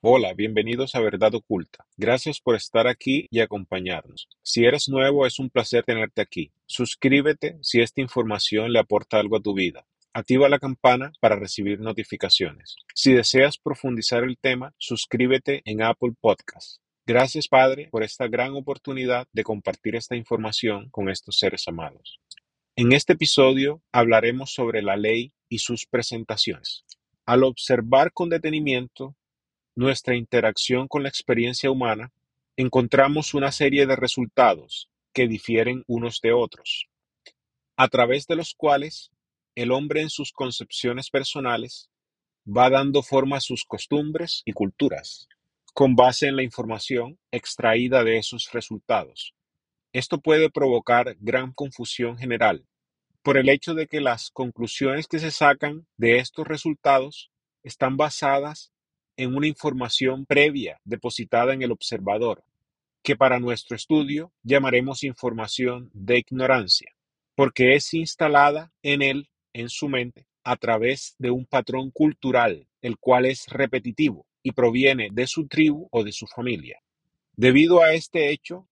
Hola, bienvenidos a Verdad Oculta. Gracias por estar aquí y acompañarnos. Si eres nuevo, es un placer tenerte aquí. Suscríbete si esta información le aporta algo a tu vida. Activa la campana para recibir notificaciones. Si deseas profundizar el tema, suscríbete en Apple Podcasts. Gracias, Padre, por esta gran oportunidad de compartir esta información con estos seres amados. En este episodio hablaremos sobre la ley y sus presentaciones. Al observar con detenimiento nuestra interacción con la experiencia humana, encontramos una serie de resultados que difieren unos de otros, a través de los cuales el hombre en sus concepciones personales va dando forma a sus costumbres y culturas, con base en la información extraída de esos resultados. Esto puede provocar gran confusión general, por el hecho de que las conclusiones que se sacan de estos resultados están basadas en una información previa depositada en el observador, que para nuestro estudio llamaremos información de ignorancia, porque es instalada en él, en su mente, a través de un patrón cultural, el cual es repetitivo y proviene de su tribu o de su familia. Debido a este hecho,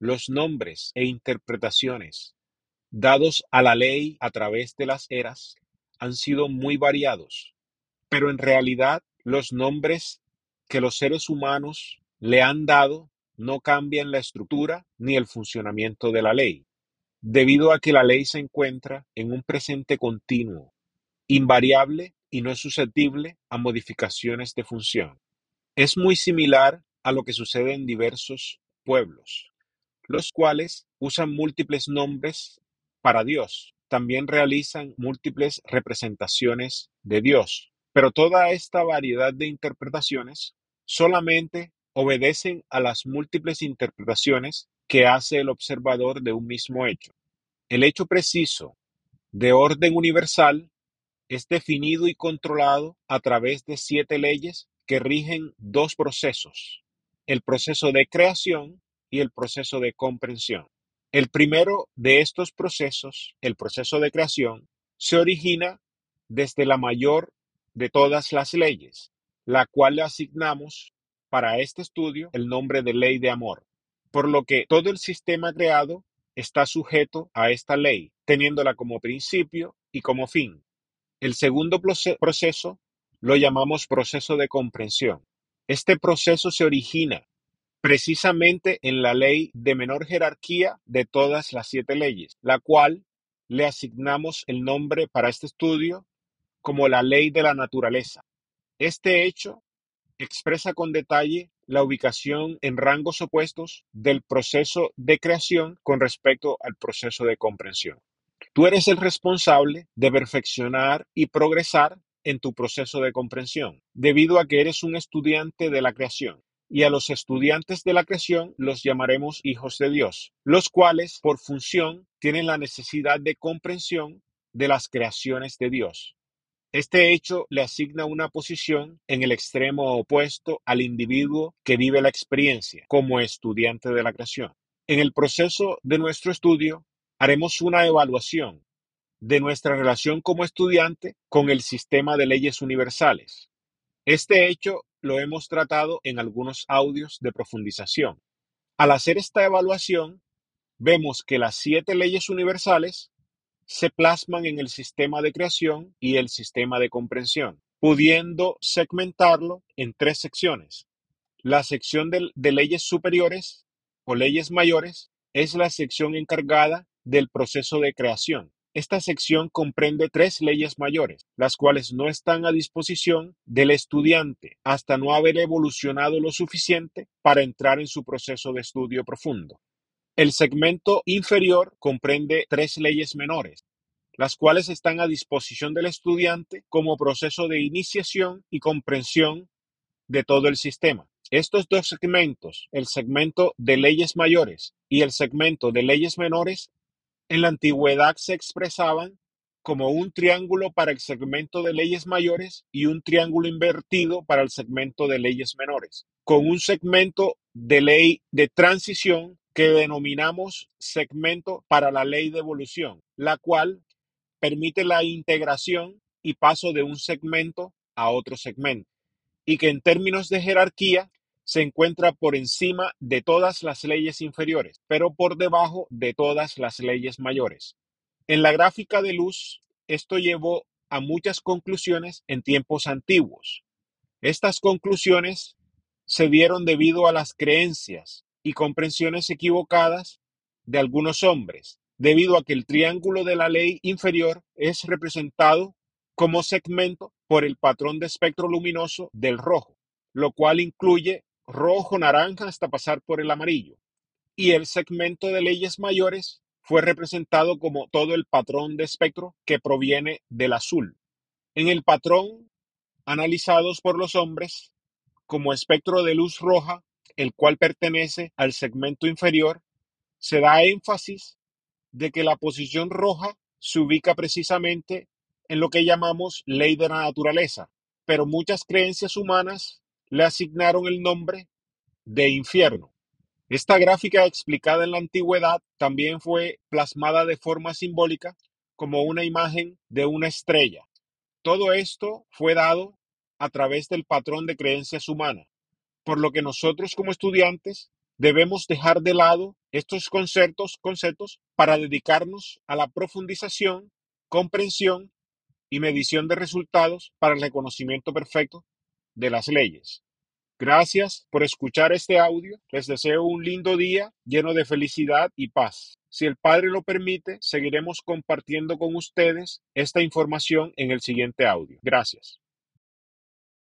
los nombres e interpretaciones dados a la ley a través de las eras han sido muy variados, pero en realidad los nombres que los seres humanos le han dado no cambian la estructura ni el funcionamiento de la ley, debido a que la ley se encuentra en un presente continuo, invariable y no es susceptible a modificaciones de función. Es muy similar a lo que sucede en diversos pueblos, los cuales usan múltiples nombres para Dios. También realizan múltiples representaciones de Dios, pero toda esta variedad de interpretaciones solamente obedecen a las múltiples interpretaciones que hace el observador de un mismo hecho. El hecho preciso de orden universal es definido y controlado a través de siete leyes que rigen dos procesos, el proceso de creación y el proceso de comprensión. El primero de estos procesos, el proceso de creación, se origina desde la mayor de todas las leyes, la cual le asignamos para este estudio el nombre de ley de amor, por lo que todo el sistema creado está sujeto a esta ley, teniéndola como principio y como fin. El segundo proceso lo llamamos proceso de comprensión. Este proceso se origina precisamente en la ley de menor jerarquía de todas las siete leyes, la cual le asignamos el nombre para este estudio como la ley de la naturaleza. Este hecho expresa con detalle la ubicación en rangos opuestos del proceso de creación con respecto al proceso de comprensión. Tú eres el responsable de perfeccionar y progresar en tu proceso de comprensión, debido a que eres un estudiante de la creación. Y a los estudiantes de la creación los llamaremos hijos de Dios, los cuales por función tienen la necesidad de comprensión de las creaciones de Dios. Este hecho le asigna una posición en el extremo opuesto al individuo que vive la experiencia como estudiante de la creación. En el proceso de nuestro estudio haremos una evaluación de nuestra relación como estudiante con el sistema de leyes universales. Este hecho lo hemos tratado en algunos audios de profundización. Al hacer esta evaluación, vemos que las siete leyes universales se plasman en el sistema de creación y el sistema de comprensión, pudiendo segmentarlo en tres secciones. La sección de, leyes superiores o leyes mayores es la sección encargada del proceso de creación. Esta sección comprende tres leyes mayores, las cuales no están a disposición del estudiante hasta no haber evolucionado lo suficiente para entrar en su proceso de estudio profundo. El segmento inferior comprende tres leyes menores, las cuales están a disposición del estudiante como proceso de iniciación y comprensión de todo el sistema. Estos dos segmentos, el segmento de leyes mayores y el segmento de leyes menores, en la antigüedad se expresaban como un triángulo para el segmento de leyes mayores y un triángulo invertido para el segmento de leyes menores, con un segmento de ley de transición que denominamos segmento para la ley de evolución, la cual permite la integración y paso de un segmento a otro segmento. y que en términos de jerarquía se encuentra por encima de todas las leyes inferiores, pero por debajo de todas las leyes mayores. En la gráfica de luz, esto llevó a muchas conclusiones en tiempos antiguos. Estas conclusiones se dieron debido a las creencias y comprensiones equivocadas de algunos hombres, debido a que el triángulo de la ley inferior es representado como segmento por el patrón de espectro luminoso del rojo, lo cual incluye rojo, naranja hasta pasar por el amarillo. Y el segmento de leyes mayores fue representado como todo el patrón de espectro que proviene del azul. En el patrón analizados por los hombres como espectro de luz roja, el cual pertenece al segmento inferior, se da énfasis de que la posición roja se ubica precisamente en lo que llamamos ley de la naturaleza, pero muchas creencias humanas le asignaron el nombre de infierno. Esta gráfica explicada en la antigüedad también fue plasmada de forma simbólica como una imagen de una estrella. Todo esto fue dado a través del patrón de creencias humanas, por lo que nosotros como estudiantes debemos dejar de lado estos conceptos, conceptos para dedicarnos a la profundización, comprensión y medición de resultados para el reconocimiento perfecto de las leyes. Gracias por escuchar este audio. Les deseo un lindo día lleno de felicidad y paz. Si el Padre lo permite, seguiremos compartiendo con ustedes esta información en el siguiente audio. Gracias.